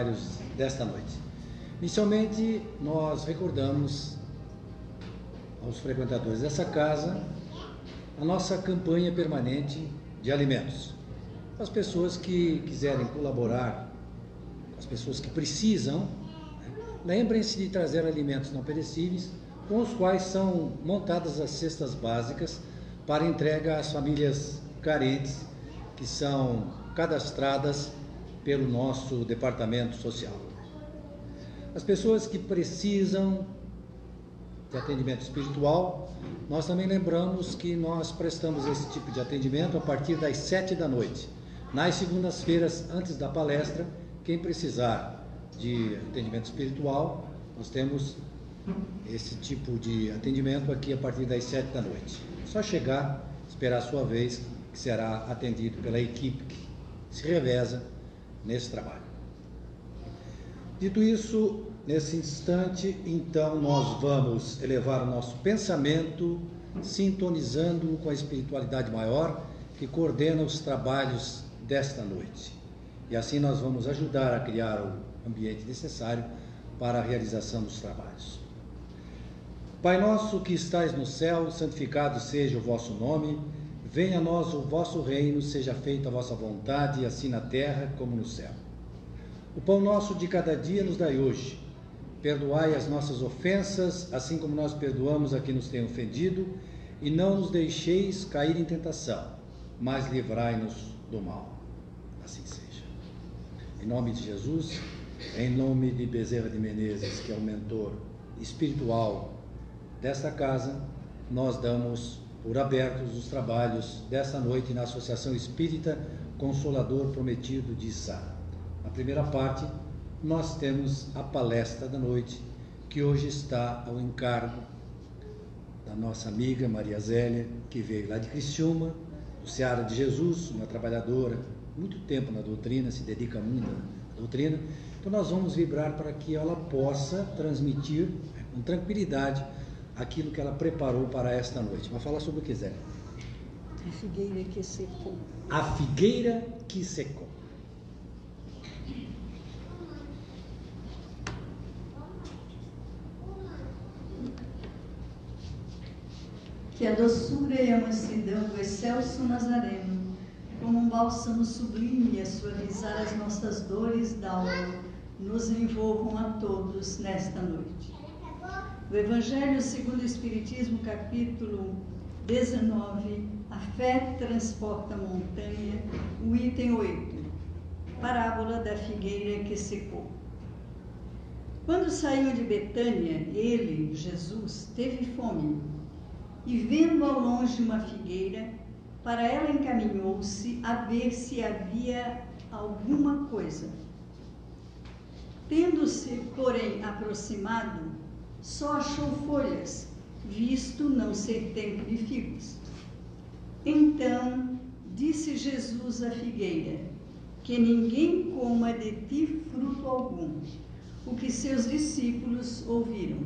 trabalhos desta noite. Inicialmente, nós recordamos aos frequentadores dessa casa a nossa campanha permanente de alimentos. As pessoas que quiserem colaborar, as pessoas que precisam, né, lembrem-se de trazer alimentos não perecíveis, com os quais são montadas as cestas básicas para entrega às famílias carentes que são cadastradas pelo nosso departamento social. As pessoas que precisam de atendimento espiritual, nós também lembramos que nós prestamos esse tipo de atendimento a partir das sete da noite. Nas segundas-feiras, antes da palestra, quem precisar de atendimento espiritual, nós temos esse tipo de atendimento aqui a partir das sete da noite. Só chegar, esperar a sua vez, que será atendido pela equipe que se reveza nesse trabalho. Dito isso, nesse instante, então nós vamos elevar o nosso pensamento, sintonizando com a espiritualidade maior que coordena os trabalhos desta noite. E assim nós vamos ajudar a criar o ambiente necessário para a realização dos trabalhos. Pai nosso que estais no céu, santificado seja o vosso nome. Venha a nós o vosso reino, seja feita a vossa vontade, assim na terra como no céu. O pão nosso de cada dia nos dai hoje. Perdoai as nossas ofensas, assim como nós perdoamos a quem nos tem ofendido, e não nos deixeis cair em tentação, mas livrai-nos do mal. Assim seja. Em nome de Jesus, em nome de Bezerra de Menezes, que é o mentor espiritual desta casa, nós damos por abertos os trabalhos desta noite na Associação Espírita Consolador Prometido de Sá. Na primeira parte, nós temos a palestra da noite, que hoje está ao encargo da nossa amiga Maria Zélia, que veio lá de Criciúma, do Seara de Jesus, uma trabalhadora, muito tempo na doutrina, se dedica muito à doutrina. Então nós vamos vibrar para que ela possa transmitir com tranquilidade aquilo que ela preparou para esta noite. Vai falar sobre o que quiser. A figueira que secou. A figueira que secou. Que a doçura e a mansidão do excelso Nazareno, como um bálsamo sublime a suavizar as nossas dores d'alma, nos envolvam a todos nesta noite. Do Evangelho segundo o Espiritismo, capítulo 19, a fé transporta a montanha, o item 8, parábola da figueira que secou. Quando saiu de Betânia, ele, Jesus, teve fome e, vendo ao longe uma figueira, para ela encaminhou-se a ver se havia alguma coisa. Tendo-se, porém, aproximado, só achou folhas, visto não ser tempo de figos. Então disse Jesus à figueira: Que ninguém coma de ti fruto algum. O que seus discípulos ouviram.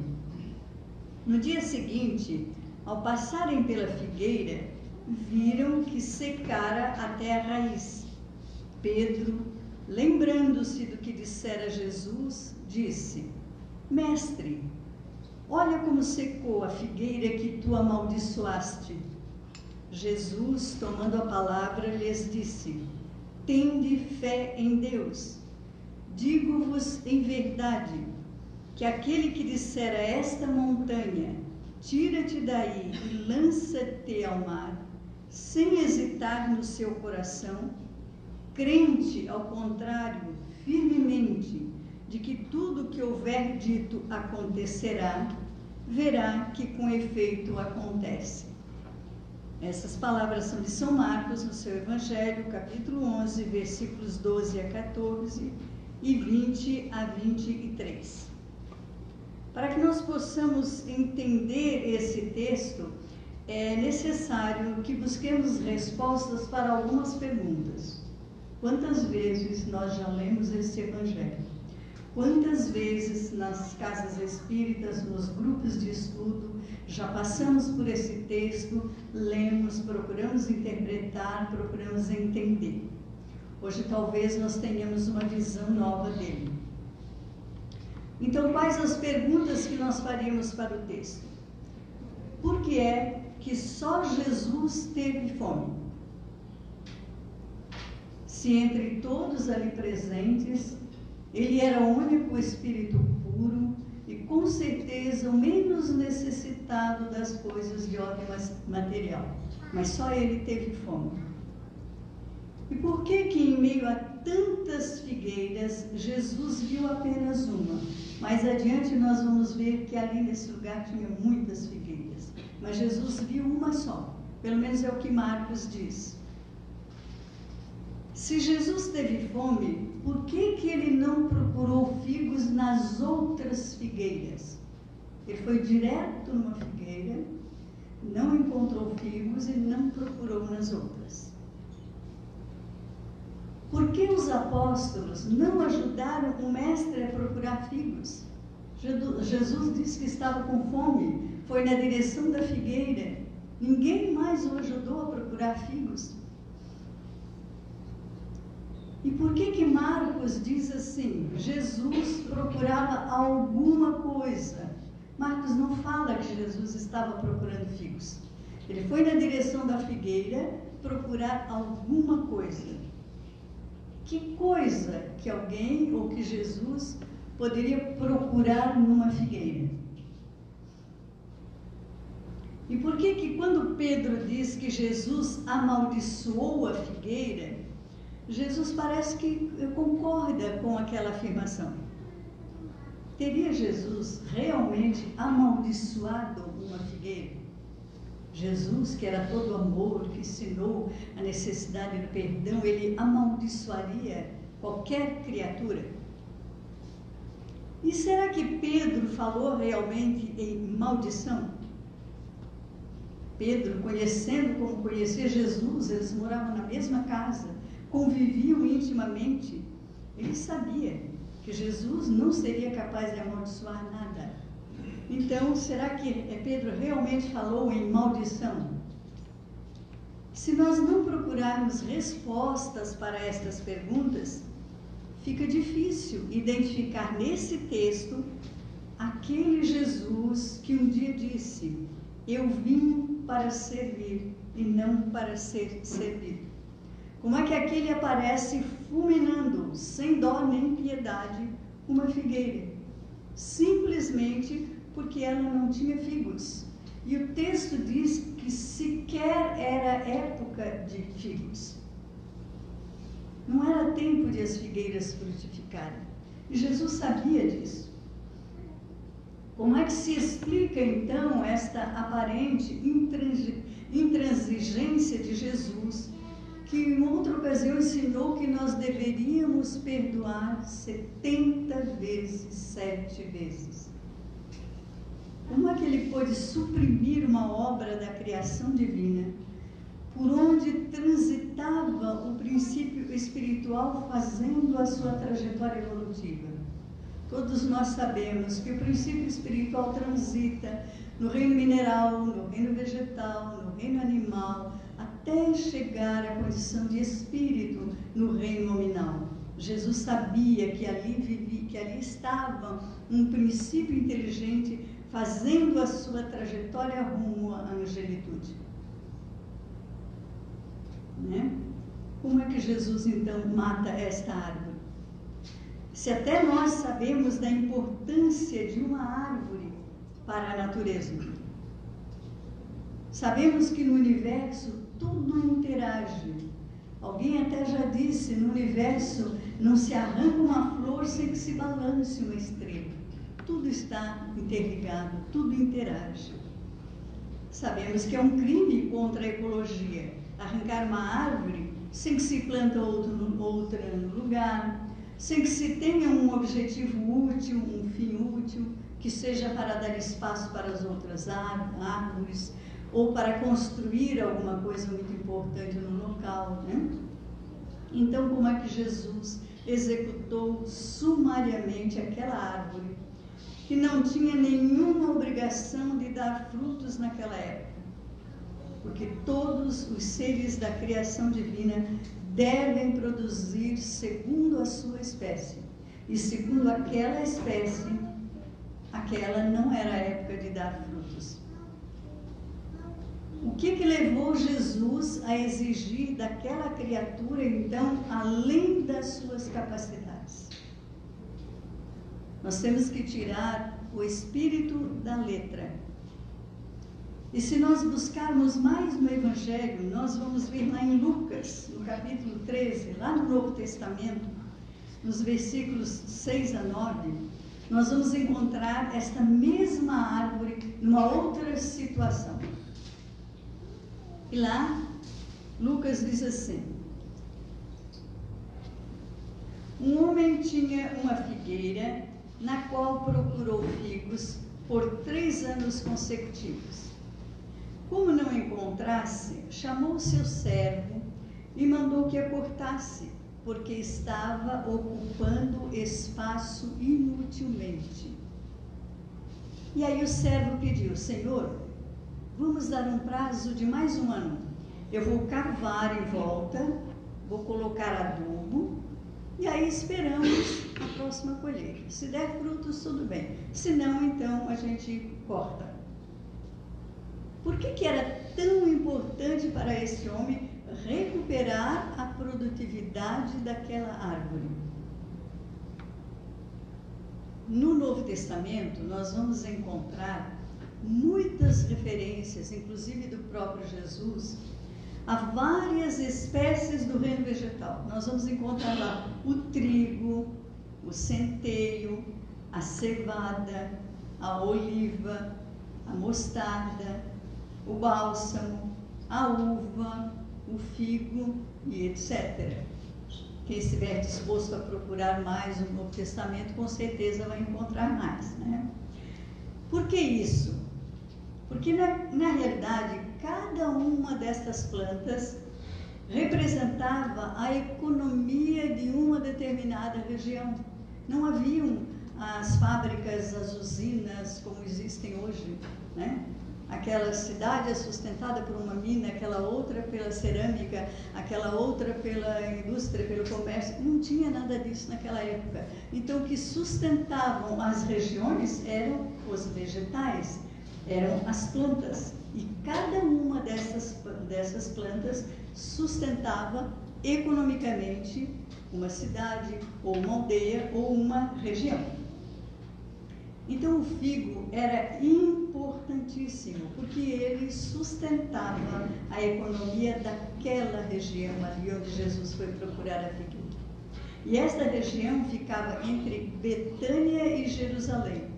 No dia seguinte, ao passarem pela figueira, viram que secara até a raiz. Pedro, lembrando-se do que dissera Jesus, disse: Mestre, olha como secou a figueira que tu amaldiçoaste. Jesus, tomando a palavra, lhes disse: Tende fé em Deus. Digo-vos em verdade que aquele que disser a esta montanha, tira-te daí e lança-te ao mar, sem hesitar no seu coração, crente, ao contrário, firmemente, de que tudo que houver dito acontecerá, verá que com efeito acontece. Essas palavras são de São Marcos, no seu Evangelho, capítulo 11, versículos 12 a 14 e 20 a 23. Para que nós possamos entender esse texto, é necessário que busquemos respostas para algumas perguntas. Quantas vezes nós já lemos esse Evangelho? Quantas vezes nas casas espíritas, nos grupos de estudo, já passamos por esse texto, lemos, procuramos interpretar, procuramos entender? Hoje talvez nós tenhamos uma visão nova dele. Então, quais as perguntas que nós faríamos para o texto? Por que é que só Jesus teve fome? Se entre todos ali presentes, ele era o único espírito puro e com certeza o menos necessitado das coisas de ordem material, mas só ele teve fome. E por que que em meio a tantas figueiras Jesus viu apenas uma? Mais adiante nós vamos ver que ali nesse lugar tinha muitas figueiras, mas Jesus viu uma só. Pelo menos é o que Marcos diz. Se Jesus teve fome, por que, que ele não procurou figos nas outras figueiras? Ele foi direto numa figueira, não encontrou figos e não procurou nas outras. Por que os apóstolos não ajudaram o mestre a procurar figos? Jesus disse que estava com fome, foi na direção da figueira. Ninguém mais o ajudou a procurar figos. E por que que Marcos diz assim? Jesus procurava alguma coisa. Marcos não fala que Jesus estava procurando figos. Ele foi na direção da figueira procurar alguma coisa. Que coisa que alguém ou que Jesus poderia procurar numa figueira? E por que que quando Pedro diz que Jesus amaldiçoou a figueira, Jesus parece que concorda com aquela afirmação? Teria Jesus realmente amaldiçoado uma figueira? Jesus, que era todo amor, que ensinou a necessidade do perdão, ele amaldiçoaria qualquer criatura? E será que Pedro falou realmente em maldição? Pedro, conhecendo como conhecia Jesus, eles moravam na mesma casa, conviviam intimamente. Ele sabia que Jesus não seria capaz de amaldiçoar nada. Então, será que Pedro realmente falou em maldição? Se nós não procurarmos respostas para estas perguntas, fica difícil identificar nesse texto aquele Jesus que um dia disse: Eu vim para servir e não para ser servido. Como é que aquele aparece fulminando, sem dó nem piedade, uma figueira? Simplesmente porque ela não tinha figos. E o texto diz que sequer era época de figos. Não era tempo de as figueiras frutificarem. E Jesus sabia disso. Como é que se explica então esta aparente intransigência de Jesus, que em outra ocasião ensinou que nós deveríamos perdoar 70 vezes, sete vezes? Como é que ele pôde suprimir uma obra da criação divina, por onde transitava o princípio espiritual fazendo a sua trajetória evolutiva? Todos nós sabemos que o princípio espiritual transita no reino mineral, no reino vegetal, no reino animal, até chegar à condição de espírito no reino nominal. Jesus sabia que ali vivia, que ali estava um princípio inteligente fazendo a sua trajetória rumo à angelitude. Né? Como é que Jesus então mata esta árvore? Se até nós sabemos da importância de uma árvore para a natureza, sabemos que no universo tudo interage. Alguém até já disse: no universo não se arranca uma flor sem que se balance uma estrela. Tudo está interligado, tudo interage. Sabemos que é um crime contra a ecologia arrancar uma árvore sem que se planta outra no lugar, sem que se tenha um objetivo útil, um fim útil, que seja para dar espaço para as outras árvores ou para construir alguma coisa muito importante no local. Né? Então, como é que Jesus executou sumariamente aquela árvore que não tinha nenhuma obrigação de dar frutos naquela época. Porque todos os seres da criação divina devem produzir segundo a sua espécie. e segundo aquela espécie, aquela não era a época de dar frutos. O que, que levou Jesus a exigir daquela criatura, então, além das suas capacidades? Nós temos que tirar o espírito da letra. E se nós buscarmos mais no Evangelho, nós vamos ver lá em Lucas, no capítulo 13, lá no Novo Testamento, nos versículos 6 a 9, nós vamos encontrar esta mesma árvore numa outra situação. E lá, Lucas diz assim: Um homem tinha uma figueira na qual procurou figos por três anos consecutivos. Como não encontrasse, chamou seu servo e mandou que a cortasse, porque estava ocupando espaço inutilmente. E aí o servo pediu: Senhor, Vamos dar um prazo de mais um ano. Eu vou cavar em volta, vou colocar adubo e aí esperamos a próxima colheita. Se der frutos, tudo bem. Se não, então a gente corta. Por que, que era tão importante para esse homem recuperar a produtividade daquela árvore? No Novo Testamento, nós vamos encontrar muitas referências, inclusive do próprio Jesus, a várias espécies do reino vegetal. Nós vamos encontrar lá o trigo, o centeio, a cevada, a oliva, a mostarda, o bálsamo, a uva, o figo e etc. Quem estiver disposto a procurar mais o Novo Testamento, com certeza vai encontrar mais. Né? Por que isso? Porque, na, na realidade, cada uma destas plantas representava a economia de uma determinada região. Não haviam as fábricas, as usinas como existem hoje, né? Aquela cidade é sustentada por uma mina, aquela outra pela cerâmica, aquela outra pela indústria, pelo comércio. Não tinha nada disso naquela época. Então, o que sustentavam as regiões eram os vegetais eram as plantas. E cada uma dessas, dessas plantas sustentava economicamente uma cidade, ou uma aldeia, ou uma região. Então o figo era importantíssimo, porque ele sustentava a economia daquela região ali onde Jesus foi procurar a figueira. E esta região ficava entre Betânia e Jerusalém.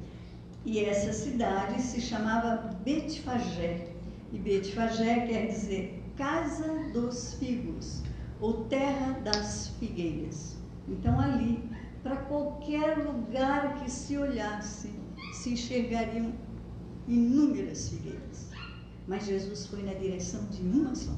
E essa cidade se chamava Betfagé. E Betfagé quer dizer casa dos figos, ou terra das figueiras. Então ali, para qualquer lugar que se olhasse, se enxergariam inúmeras figueiras. Mas Jesus foi na direção de uma só.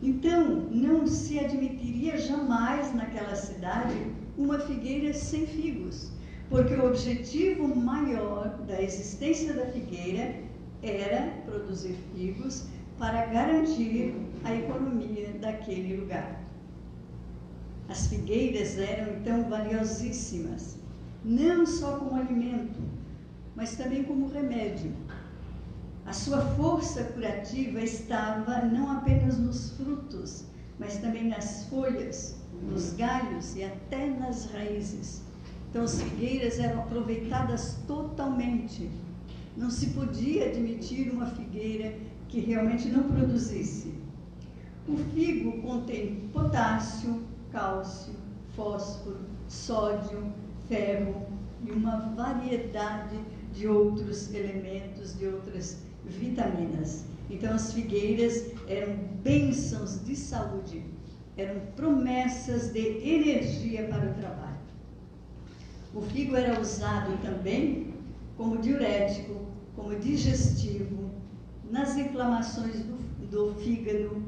Então, não se admitiria jamais naquela cidade uma figueira sem figos porque o objetivo maior da existência da figueira era produzir figos para garantir a economia daquele lugar. As figueiras eram então valiosíssimas, não só como alimento, mas também como remédio. A sua força curativa estava não apenas nos frutos, mas também nas folhas, nos galhos e até nas raízes. Então, as figueiras eram aproveitadas totalmente. Não se podia admitir uma figueira que realmente não produzisse. O figo contém potássio, cálcio, fósforo, sódio, ferro e uma variedade de outros elementos, de outras vitaminas. Então, as figueiras eram bênçãos de saúde, eram promessas de energia para o trabalho. O figo era usado também como diurético, como digestivo, nas inflamações do, do fígado,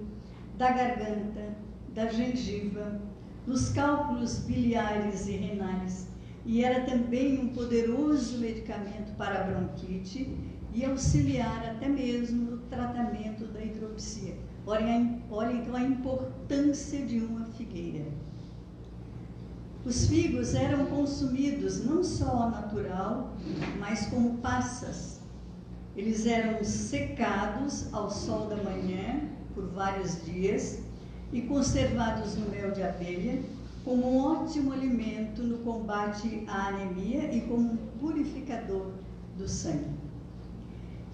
da garganta, da gengiva, nos cálculos biliares e renais, e era também um poderoso medicamento para a bronquite e auxiliar até mesmo no tratamento da hidropsia. Olha então a importância de uma figueira. Os figos eram consumidos não só ao natural, mas como passas. Eles eram secados ao sol da manhã por vários dias e conservados no mel de abelha como um ótimo alimento no combate à anemia e como um purificador do sangue.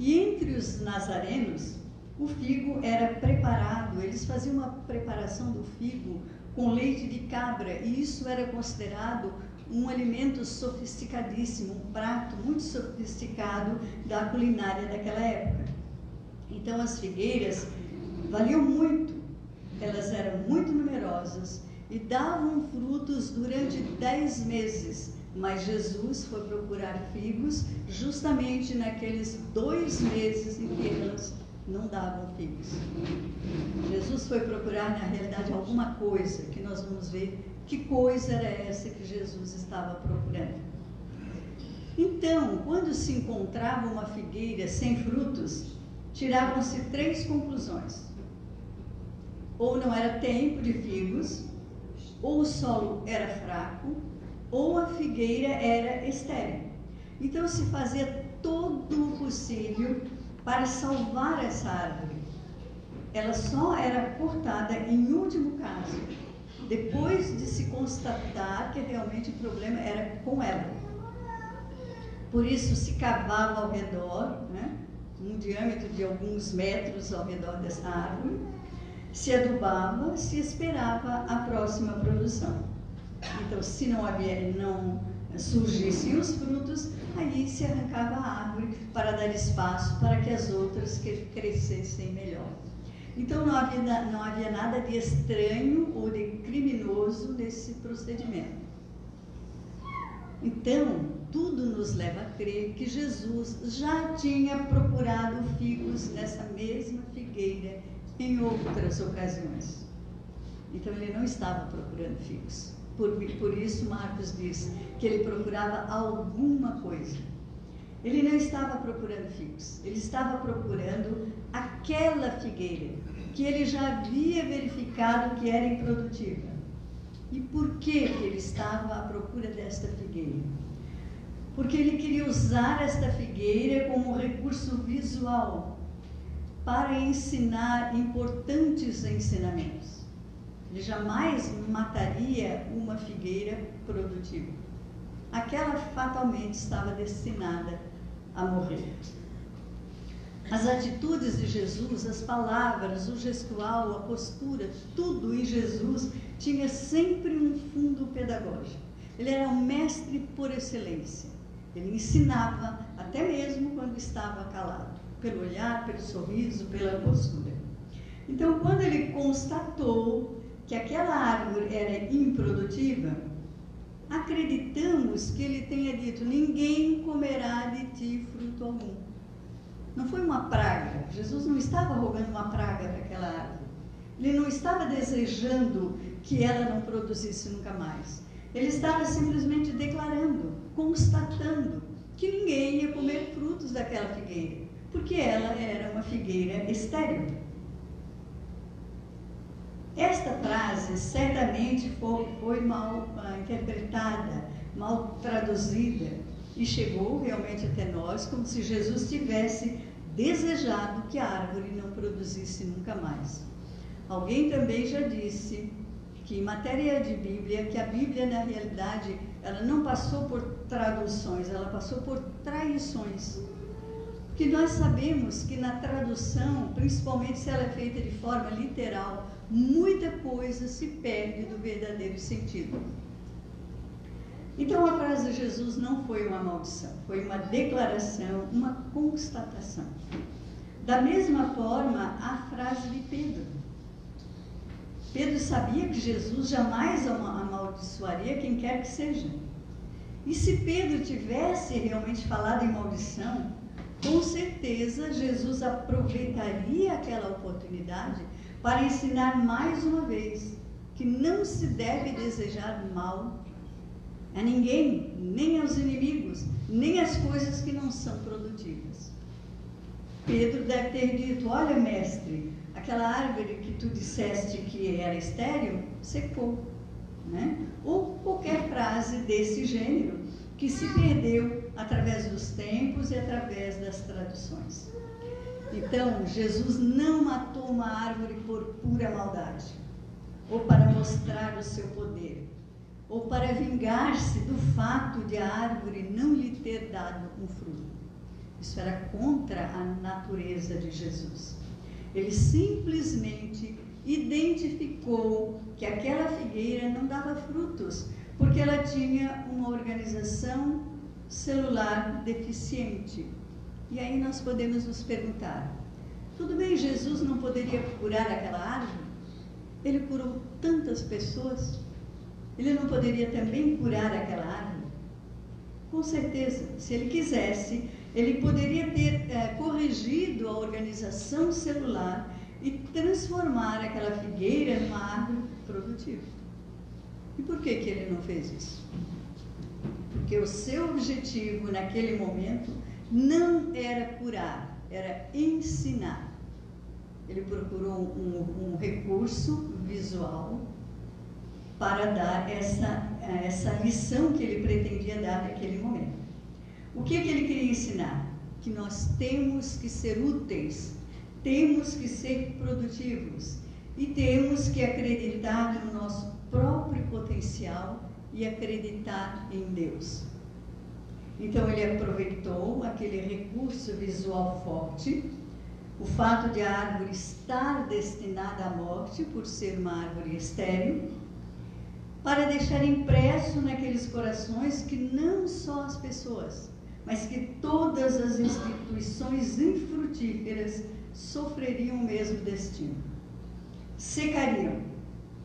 E entre os nazarenos, o figo era preparado, eles faziam uma preparação do figo com leite de cabra, e isso era considerado um alimento sofisticadíssimo, um prato muito sofisticado da culinária daquela época. Então as figueiras valiam muito, elas eram muito numerosas e davam frutos durante dez meses. Mas Jesus foi procurar figos justamente naqueles dois meses em que elas não davam figos. Jesus foi procurar, na realidade, alguma coisa que nós vamos ver que coisa era essa que Jesus estava procurando. Então, quando se encontrava uma figueira sem frutos, tiravam-se três conclusões. Ou não era tempo de figos, ou o solo era fraco, ou a figueira era estéril. Então se fazia todo o possível para salvar essa árvore. Ela só era cortada em último caso, depois de se constatar que realmente o problema era com ela. Por isso se cavava ao redor, né, um diâmetro de alguns metros ao redor dessa árvore, se adubava, se esperava a próxima produção. Então, se não havia, não surgissem os frutos, aí se arrancava a árvore para dar espaço para que as outras crescessem melhor. Então não havia, não havia nada de estranho ou de criminoso nesse procedimento. Então, tudo nos leva a crer que Jesus já tinha procurado figos nessa mesma figueira em outras ocasiões. Então, ele não estava procurando figos. Por, por isso, Marcos diz que ele procurava alguma coisa. Ele não estava procurando figos, ele estava procurando aquela figueira que ele já havia verificado que era improdutiva. E por que, que ele estava à procura desta figueira? Porque ele queria usar esta figueira como recurso visual para ensinar importantes ensinamentos. Jamais mataria uma figueira produtiva. Aquela fatalmente estava destinada a morrer. As atitudes de Jesus, as palavras, o gestual, a postura, tudo em Jesus tinha sempre um fundo pedagógico. Ele era um mestre por excelência. Ele ensinava até mesmo quando estava calado, pelo olhar, pelo sorriso, pela postura. Então, quando ele constatou que aquela árvore era improdutiva, acreditamos que ele tenha dito: ninguém comerá de ti fruto algum. Não foi uma praga. Jesus não estava rogando uma praga para aquela árvore. Ele não estava desejando que ela não produzisse nunca mais. Ele estava simplesmente declarando, constatando que ninguém ia comer frutos daquela figueira, porque ela era uma figueira estéril. Esta frase certamente foi, foi mal uh, interpretada, mal traduzida e chegou realmente até nós como se Jesus tivesse desejado que a árvore não produzisse nunca mais. Alguém também já disse que em matéria de Bíblia, que a Bíblia na realidade ela não passou por traduções, ela passou por traições. Que nós sabemos que na tradução, principalmente se ela é feita de forma literal, muita coisa se perde do verdadeiro sentido. Então a frase de Jesus não foi uma maldição, foi uma declaração, uma constatação. Da mesma forma, a frase de Pedro. Pedro sabia que Jesus jamais amaldiçoaria quem quer que seja. E se Pedro tivesse realmente falado em maldição, com certeza Jesus aproveitaria aquela oportunidade para ensinar mais uma vez que não se deve desejar mal a ninguém, nem aos inimigos, nem às coisas que não são produtivas. Pedro deve ter dito: Olha, mestre, aquela árvore que tu disseste que era estéril secou. né? ou qualquer frase desse gênero que se perdeu através dos tempos e através das traduções. Então, Jesus não matou uma árvore por pura maldade, ou para mostrar o seu poder, ou para vingar-se do fato de a árvore não lhe ter dado um fruto. Isso era contra a natureza de Jesus. Ele simplesmente identificou que aquela figueira não dava frutos, porque ela tinha uma organização celular deficiente. E aí nós podemos nos perguntar: tudo bem, Jesus não poderia curar aquela árvore? Ele curou tantas pessoas. Ele não poderia também curar aquela árvore? Com certeza, se ele quisesse, ele poderia ter é, corrigido a organização celular e transformar aquela figueira numa árvore produtiva. E por que, que ele não fez isso? Porque o seu objetivo naquele momento não era curar, era ensinar. Ele procurou um, um recurso visual para dar essa, essa lição que ele pretendia dar naquele momento. O que, que ele queria ensinar? Que nós temos que ser úteis, temos que ser produtivos e temos que acreditar no nosso próprio potencial e acreditar em Deus. Então ele aproveitou aquele recurso visual forte, o fato de a árvore estar destinada à morte por ser uma árvore estéril, para deixar impresso naqueles corações que não só as pessoas, mas que todas as instituições infrutíferas sofreriam o mesmo destino. Secariam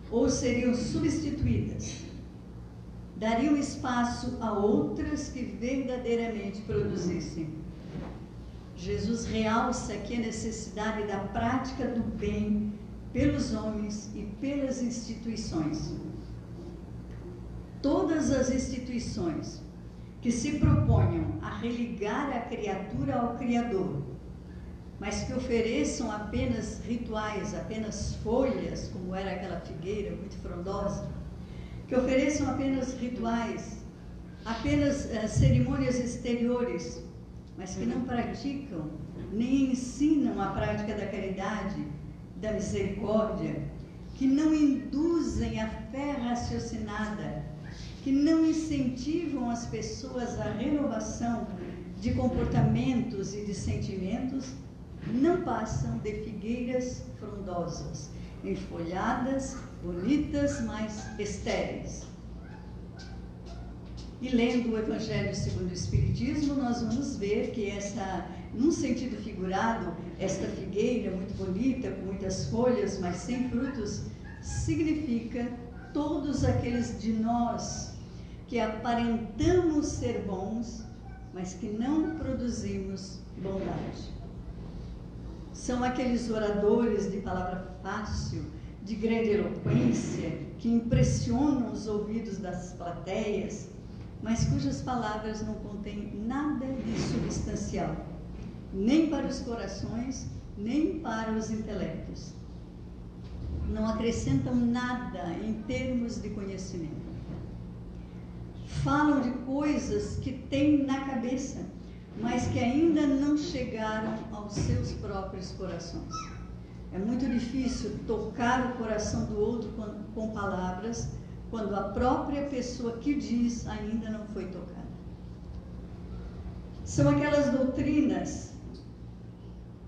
ou seriam substituídas. Dariam espaço a outras que verdadeiramente produzissem. Jesus realça aqui a necessidade da prática do bem pelos homens e pelas instituições. Todas as instituições que se proponham a religar a criatura ao Criador, mas que ofereçam apenas rituais, apenas folhas, como era aquela figueira muito frondosa, que ofereçam apenas rituais, apenas uh, cerimônias exteriores, mas que não praticam nem ensinam a prática da caridade, da misericórdia, que não induzem a fé raciocinada, que não incentivam as pessoas à renovação de comportamentos e de sentimentos, não passam de figueiras frondosas, enfolhadas, bonitas, mas estéreis. E lendo o Evangelho segundo o Espiritismo, nós vamos ver que essa, num sentido figurado, esta figueira muito bonita, com muitas folhas, mas sem frutos, significa todos aqueles de nós que aparentamos ser bons, mas que não produzimos bondade. São aqueles oradores de palavra fácil, de grande eloquência, que impressionam os ouvidos das plateias, mas cujas palavras não contêm nada de substancial, nem para os corações, nem para os intelectos. Não acrescentam nada em termos de conhecimento falam de coisas que têm na cabeça, mas que ainda não chegaram aos seus próprios corações. É muito difícil tocar o coração do outro com, com palavras quando a própria pessoa que diz ainda não foi tocada. São aquelas doutrinas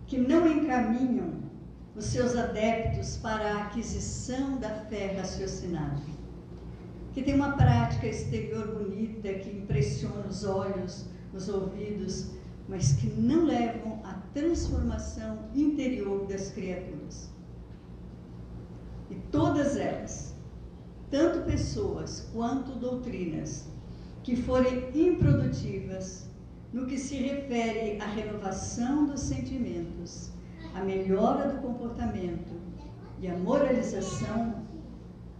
que não encaminham os seus adeptos para a aquisição da fé raciocinada que tem uma prática exterior bonita, que impressiona os olhos, os ouvidos, mas que não levam à transformação interior das criaturas. E todas elas, tanto pessoas quanto doutrinas, que forem improdutivas no que se refere à renovação dos sentimentos, à melhora do comportamento e à moralização,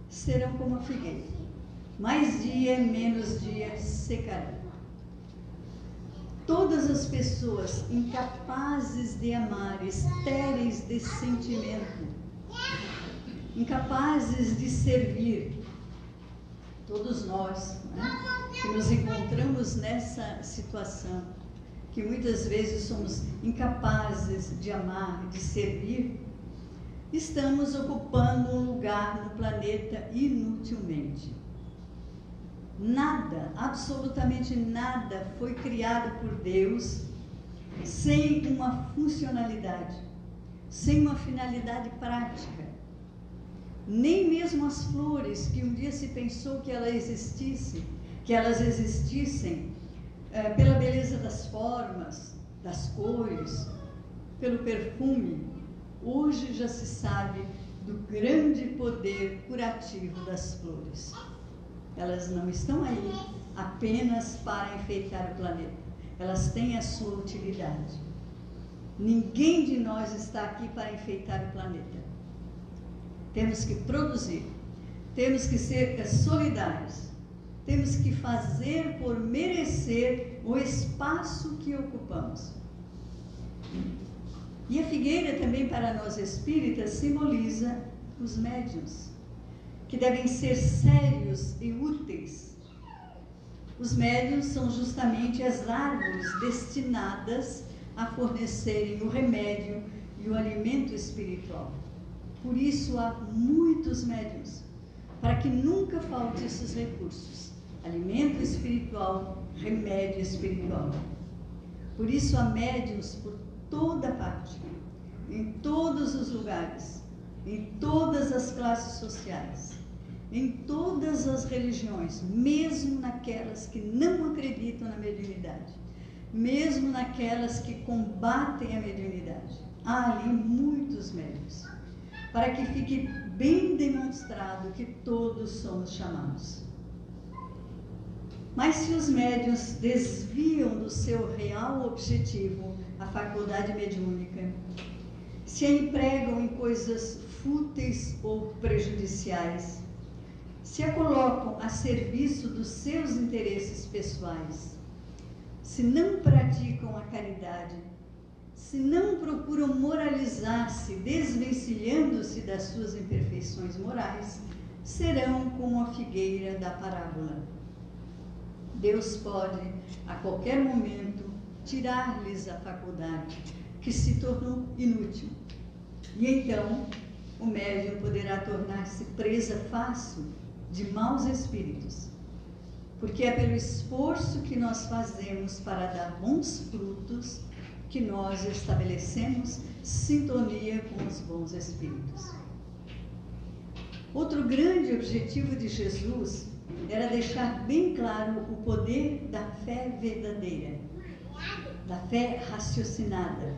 serão como a figueira mais dia, menos dia secarão. Todas as pessoas incapazes de amar, estéreis de sentimento, incapazes de servir, todos nós, né, que nos encontramos nessa situação, que muitas vezes somos incapazes de amar, de servir, estamos ocupando um lugar no planeta inutilmente. Nada, absolutamente nada foi criado por Deus sem uma funcionalidade, sem uma finalidade prática. Nem mesmo as flores que um dia se pensou que elas existissem, que elas existissem é, pela beleza das formas, das cores, pelo perfume, hoje já se sabe do grande poder curativo das flores. Elas não estão aí apenas para enfeitar o planeta. Elas têm a sua utilidade. Ninguém de nós está aqui para enfeitar o planeta. Temos que produzir. Temos que ser solidários. Temos que fazer por merecer o espaço que ocupamos. E a figueira também para nós espíritas simboliza os médiuns que devem ser sérios e úteis. Os médiums são justamente as árvores destinadas a fornecerem o remédio e o alimento espiritual. Por isso há muitos médiums, para que nunca falte esses recursos: alimento espiritual, remédio espiritual. Por isso há médiums por toda parte, em todos os lugares, em todas as classes sociais em todas as religiões, mesmo naquelas que não acreditam na mediunidade, mesmo naquelas que combatem a mediunidade. Há ali muitos médios, para que fique bem demonstrado que todos somos chamados. Mas se os médios desviam do seu real objetivo, a faculdade mediúnica, se a empregam em coisas fúteis ou prejudiciais, se a colocam a serviço dos seus interesses pessoais, se não praticam a caridade, se não procuram moralizar-se, desvencilhando-se das suas imperfeições morais, serão como a figueira da parábola. Deus pode, a qualquer momento, tirar-lhes a faculdade, que se tornou inútil. E então, o médium poderá tornar-se presa fácil de maus espíritos, porque é pelo esforço que nós fazemos para dar bons frutos que nós estabelecemos sintonia com os bons espíritos. Outro grande objetivo de Jesus era deixar bem claro o poder da fé verdadeira, da fé raciocinada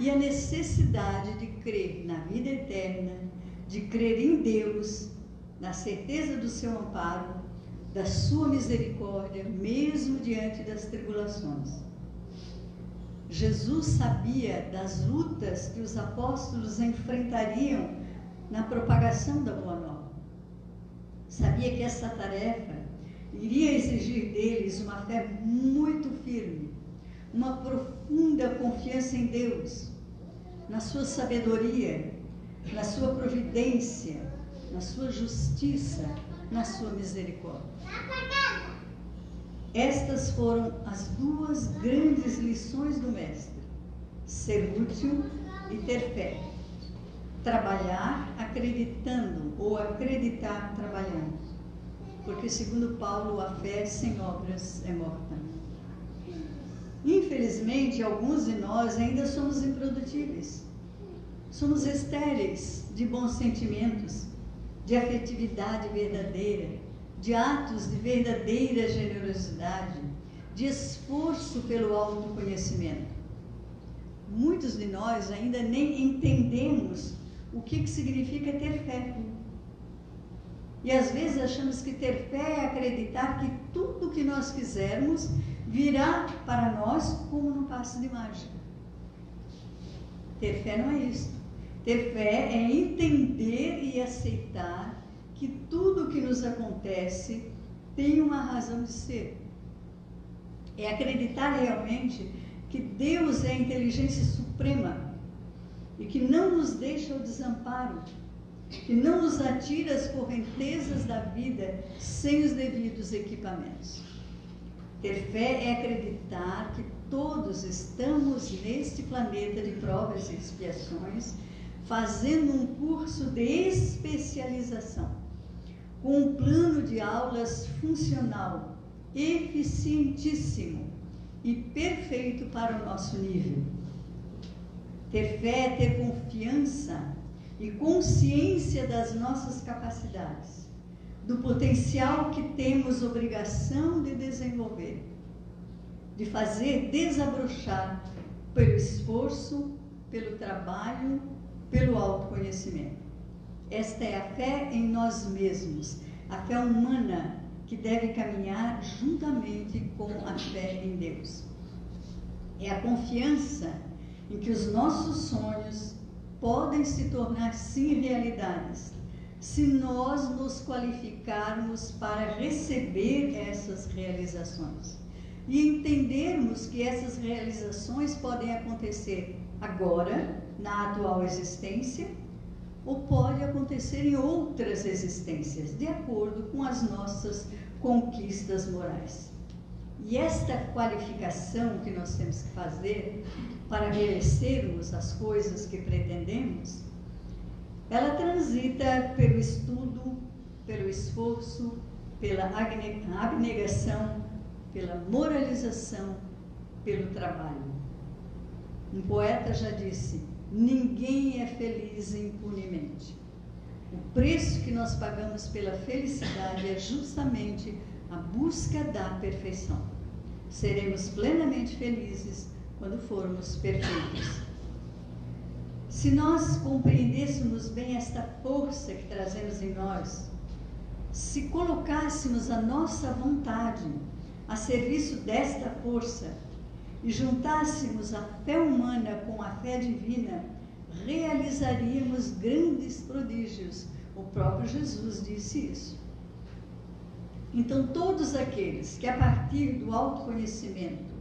e a necessidade de crer na vida eterna, de crer em Deus na certeza do seu amparo, da sua misericórdia, mesmo diante das tribulações. Jesus sabia das lutas que os apóstolos enfrentariam na propagação da Boa Nova. Sabia que essa tarefa iria exigir deles uma fé muito firme, uma profunda confiança em Deus, na sua sabedoria, na sua providência, na sua justiça, na sua misericórdia. Estas foram as duas grandes lições do Mestre: ser útil e ter fé. Trabalhar acreditando ou acreditar trabalhando. Porque, segundo Paulo, a fé sem obras é morta. Infelizmente, alguns de nós ainda somos improdutíveis. Somos estéreis de bons sentimentos, de afetividade verdadeira, de atos de verdadeira generosidade, de esforço pelo autoconhecimento. Muitos de nós ainda nem entendemos o que, que significa ter fé. E às vezes achamos que ter fé é acreditar que tudo que nós fizermos virá para nós como num passe de mágica. Ter fé não é isso. Ter fé é entender e aceitar que tudo que nos acontece tem uma razão de ser. É acreditar realmente que Deus é a inteligência suprema e que não nos deixa o desamparo, que não nos atira às correntezas da vida sem os devidos equipamentos. Ter fé é acreditar que todos estamos neste planeta de provas e expiações, fazendo um curso de especialização, com um plano de aulas funcional, eficientíssimo e perfeito para o nosso nível. Ter fé ter confiança e consciência das nossas capacidades, do potencial que temos obrigação de desenvolver, de fazer desabrochar pelo esforço, pelo trabalho, pelo autoconhecimento. Esta é a fé em nós mesmos, a fé humana que deve caminhar juntamente com a fé em Deus. É a confiança em que os nossos sonhos podem se tornar sim realidades, se nós nos qualificarmos para receber essas realizações e entendermos que essas realizações podem acontecer agora, na atual existência, ou pode acontecer em outras existências, de acordo com as nossas conquistas morais. E esta qualificação que nós temos que fazer para merecermos as coisas que pretendemos, ela transita pelo estudo, pelo esforço, pela abnegação, pela moralização, pelo trabalho. Um poeta já disse: ninguém é feliz impunemente. O preço que nós pagamos pela felicidade é justamente a busca da perfeição. Seremos plenamente felizes quando formos perfeitos. Se nós compreendêssemos bem esta força que trazemos em nós, se colocássemos a nossa vontade a serviço desta força e juntássemos a fé humana com a fé divina, realizaríamos grandes prodígios. O próprio Jesus disse isso. Então, todos aqueles que, a partir do autoconhecimento,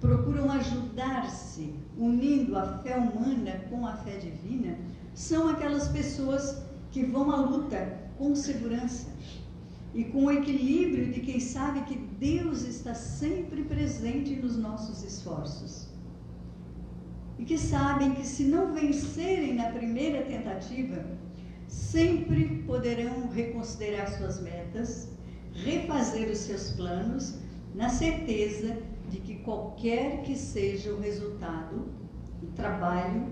procuram ajudar-se, unindo a fé humana com a fé divina, são aquelas pessoas que vão à luta com segurança e com o equilíbrio de quem sabe que Deus está sempre presente nos nossos esforços. E que sabem que se não vencerem na primeira tentativa, sempre poderão reconsiderar suas metas, refazer os seus planos, na certeza de que qualquer que seja o resultado, o trabalho,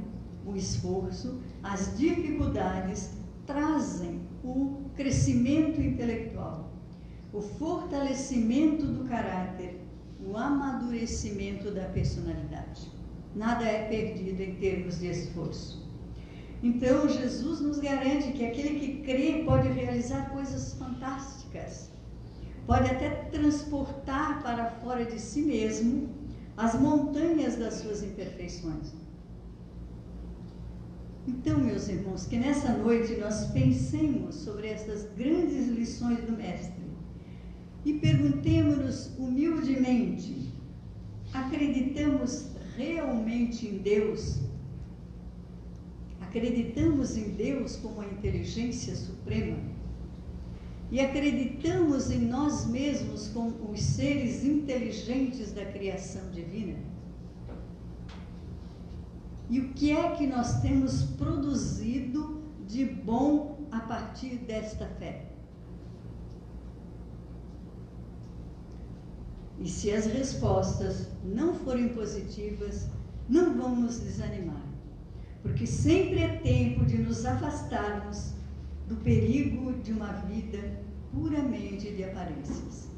o esforço, as dificuldades trazem o crescimento intelectual, o fortalecimento do caráter, o amadurecimento da personalidade. Nada é perdido em termos de esforço. Então, Jesus nos garante que aquele que crê pode realizar coisas fantásticas pode até transportar para fora de si mesmo as montanhas das suas imperfeições. Então, meus irmãos, que nessa noite nós pensemos sobre essas grandes lições do Mestre e perguntemos-nos humildemente: acreditamos realmente em Deus? Acreditamos em Deus como a inteligência suprema? e acreditamos em nós mesmos como os seres inteligentes da criação divina? E o que é que nós temos produzido de bom a partir desta fé? E se as respostas não forem positivas, não vamos desanimar, porque sempre é tempo de nos afastarmos do perigo de uma vida puramente de aparências.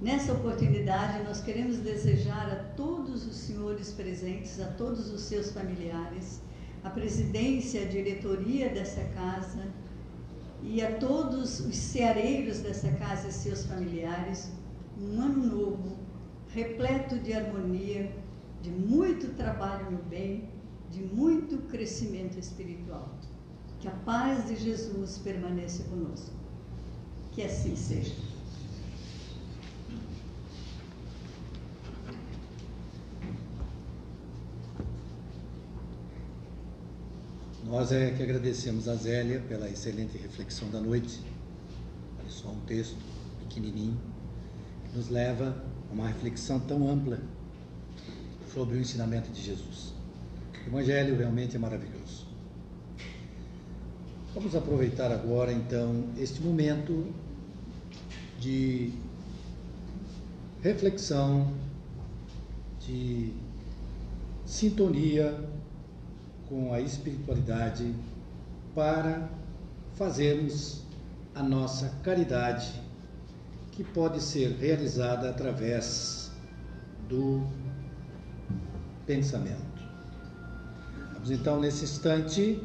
Nessa oportunidade, nós queremos desejar a todos os senhores presentes, a todos os seus familiares, a presidência, a diretoria dessa casa e a todos os ceareiros dessa casa e seus familiares, um ano novo, repleto de harmonia, de muito trabalho no bem, de muito crescimento espiritual. Que a paz de Jesus permaneça conosco. Que assim seja. Nós é que agradecemos a Zélia pela excelente reflexão da noite. Olha só um texto pequenininho que nos leva a uma reflexão tão ampla sobre o ensinamento de Jesus. O Evangelho realmente é maravilhoso. Vamos aproveitar agora então este momento de reflexão, de sintonia com a espiritualidade para fazermos a nossa caridade, que pode ser realizada através do pensamento. Vamos então, nesse instante,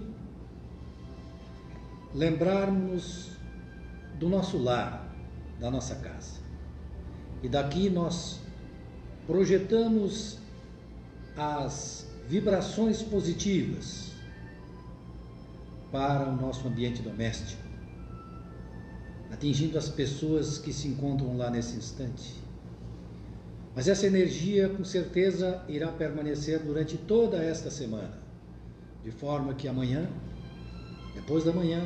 lembrarmos do nosso lar, da nossa casa. E daqui nós projetamos as vibrações positivas para o nosso ambiente doméstico, atingindo as pessoas que se encontram lá nesse instante. Mas essa energia, com certeza, irá permanecer durante toda esta semana, de forma que amanhã, depois da manhã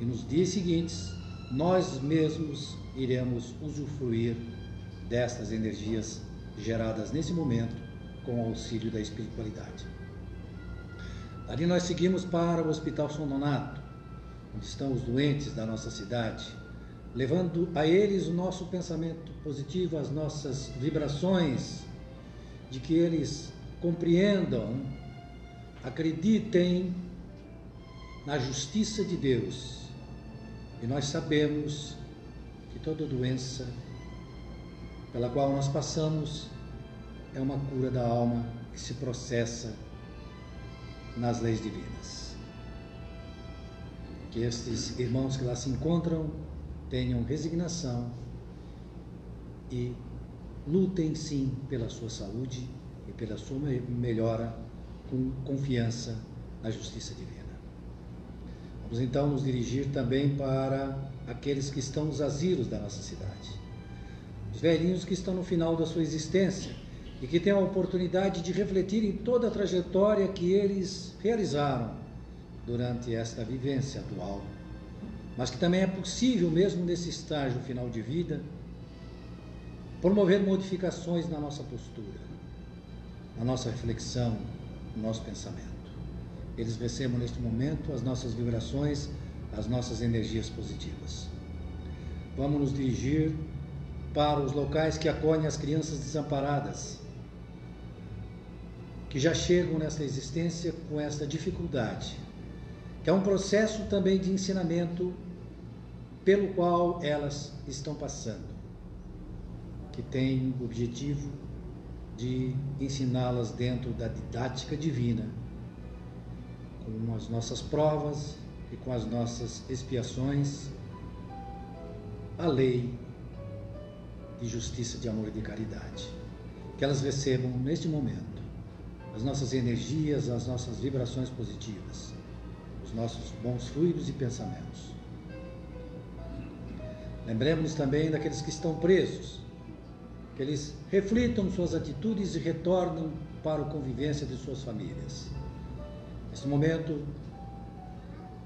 e nos dias seguintes, nós mesmos iremos usufruir destas energias geradas nesse momento com o auxílio da espiritualidade. Ali nós seguimos para o Hospital São Donato, onde estão os doentes da nossa cidade, levando a eles o nosso pensamento positivo, as nossas vibrações, de que eles compreendam, acreditem na justiça de Deus. E nós sabemos que toda doença pela qual nós passamos é uma cura da alma que se processa nas leis divinas. Que estes irmãos que lá se encontram tenham resignação e lutem sim pela sua saúde e pela sua melhora com confiança na justiça divina. Vamos então nos dirigir também para aqueles que estão nos asilos da nossa cidade. Os velhinhos que estão no final da sua existência e que têm a oportunidade de refletir em toda a trajetória que eles realizaram durante esta vivência atual, mas que também é possível, mesmo nesse estágio final de vida, promover modificações na nossa postura, na nossa reflexão, no nosso pensamento. Eles recebam neste momento as nossas vibrações, as nossas energias positivas. Vamos nos dirigir para os locais que acolhem as crianças desamparadas, que já chegam nessa existência com essa dificuldade, que é um processo também de ensinamento pelo qual elas estão passando, que tem o objetivo de ensiná-las dentro da didática divina, com as nossas provas e com as nossas expiações, a lei de justiça, de amor e de caridade. Que elas recebam neste momento as nossas energias, as nossas vibrações positivas, os nossos bons fluidos e pensamentos. Lembremos também daqueles que estão presos, que eles reflitam suas atitudes e retornam para a convivência de suas famílias. Neste momento,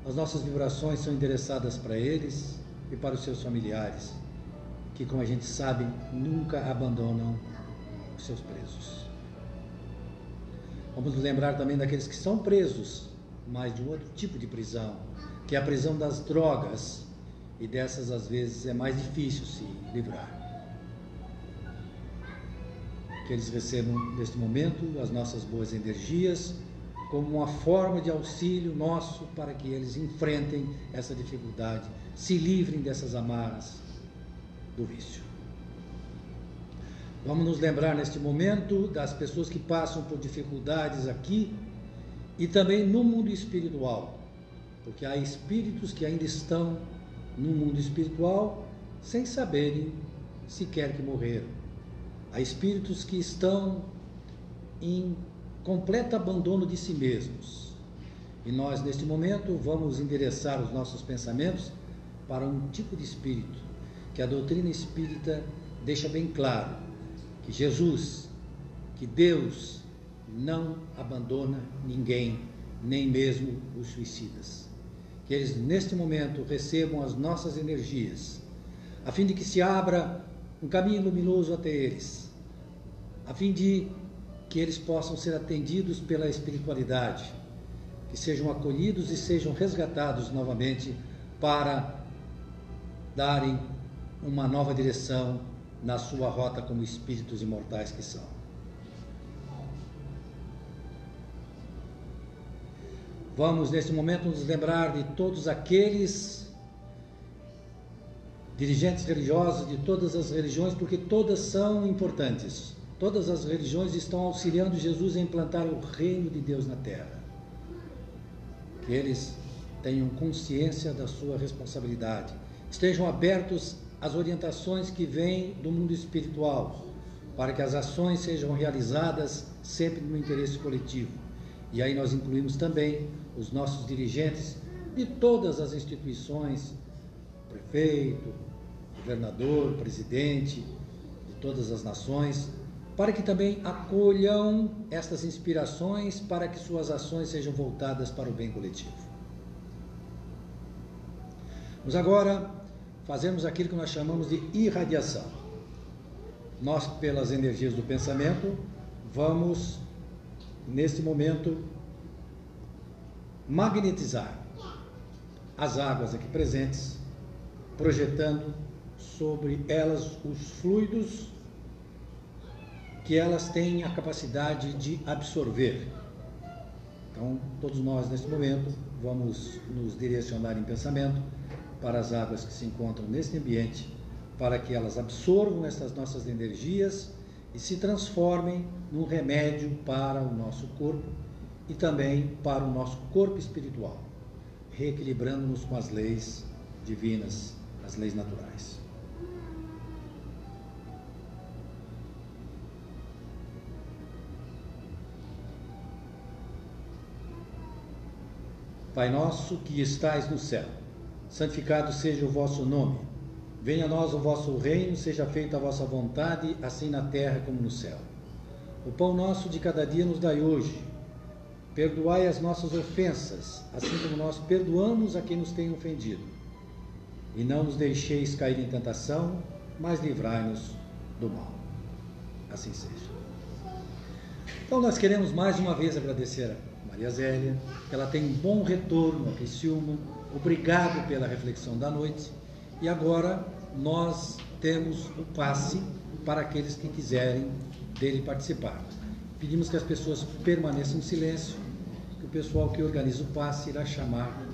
as nossas vibrações são endereçadas para eles e para os seus familiares, que, como a gente sabe, nunca abandonam os seus presos. Vamos lembrar também daqueles que são presos, mas de um outro tipo de prisão, que é a prisão das drogas, e dessas às vezes é mais difícil se livrar. Que eles recebam neste momento as nossas boas energias como uma forma de auxílio nosso para que eles enfrentem essa dificuldade, se livrem dessas amarras do vício. Vamos nos lembrar neste momento das pessoas que passam por dificuldades aqui e também no mundo espiritual, porque há espíritos que ainda estão no mundo espiritual sem saberem sequer que morreram. Há espíritos que estão em completo abandono de si mesmos. E nós, neste momento, vamos endereçar os nossos pensamentos para um tipo de espírito que a doutrina espírita deixa bem claro que Jesus, que Deus não abandona ninguém nem mesmo os suicidas. Que eles, neste momento, recebam as nossas energias, a fim de que se abra um caminho luminoso até eles, a fim de que eles possam ser atendidos pela espiritualidade, que sejam acolhidos e sejam resgatados novamente para darem uma nova direção na sua rota como espíritos imortais que são. Vamos, nesse momento, nos lembrar de todos aqueles dirigentes religiosos de todas as religiões, porque todas são importantes. Todas as religiões estão auxiliando Jesus a implantar o reino de Deus na terra. Que eles tenham consciência da sua responsabilidade, estejam abertos às orientações que vêm do mundo espiritual, para que as ações sejam realizadas sempre no interesse coletivo. E aí nós incluímos também os nossos dirigentes de todas as instituições, prefeito, governador, presidente de todas as nações, para que também acolham estas inspirações para que suas ações sejam voltadas para o bem coletivo. Vamos agora fazermos aquilo que nós chamamos de irradiação. Nós, pelas energias do pensamento, vamos, neste momento, magnetizar as águas aqui presentes, projetando sobre elas os fluidos que elas têm a capacidade de absorver. Então, todos nós neste momento vamos nos direcionar em pensamento para as águas que se encontram neste ambiente, para que elas absorvam essas nossas energias e se transformem num remédio para o nosso corpo e também para o nosso corpo espiritual, reequilibrando-nos com as leis divinas, as leis naturais. Pai nosso que estais no céu, santificado seja o vosso nome. Venha a nós o vosso reino, seja feita a vossa vontade, assim na terra como no céu. O pão nosso de cada dia nos dai hoje. Perdoai as nossas ofensas, assim como nós perdoamos a quem nos tem ofendido. E não nos deixeis cair em tentação, mas livrai-nos do mal. Assim seja. Então nós queremos mais uma vez agradecer Maria Zélia, que ela tem um bom retorno a Criciúma. Obrigado pela reflexão da noite. E agora nós temos o passe para aqueles que quiserem dele participar. Pedimos que as pessoas permaneçam em silêncio, que o pessoal que organiza o passe irá chamar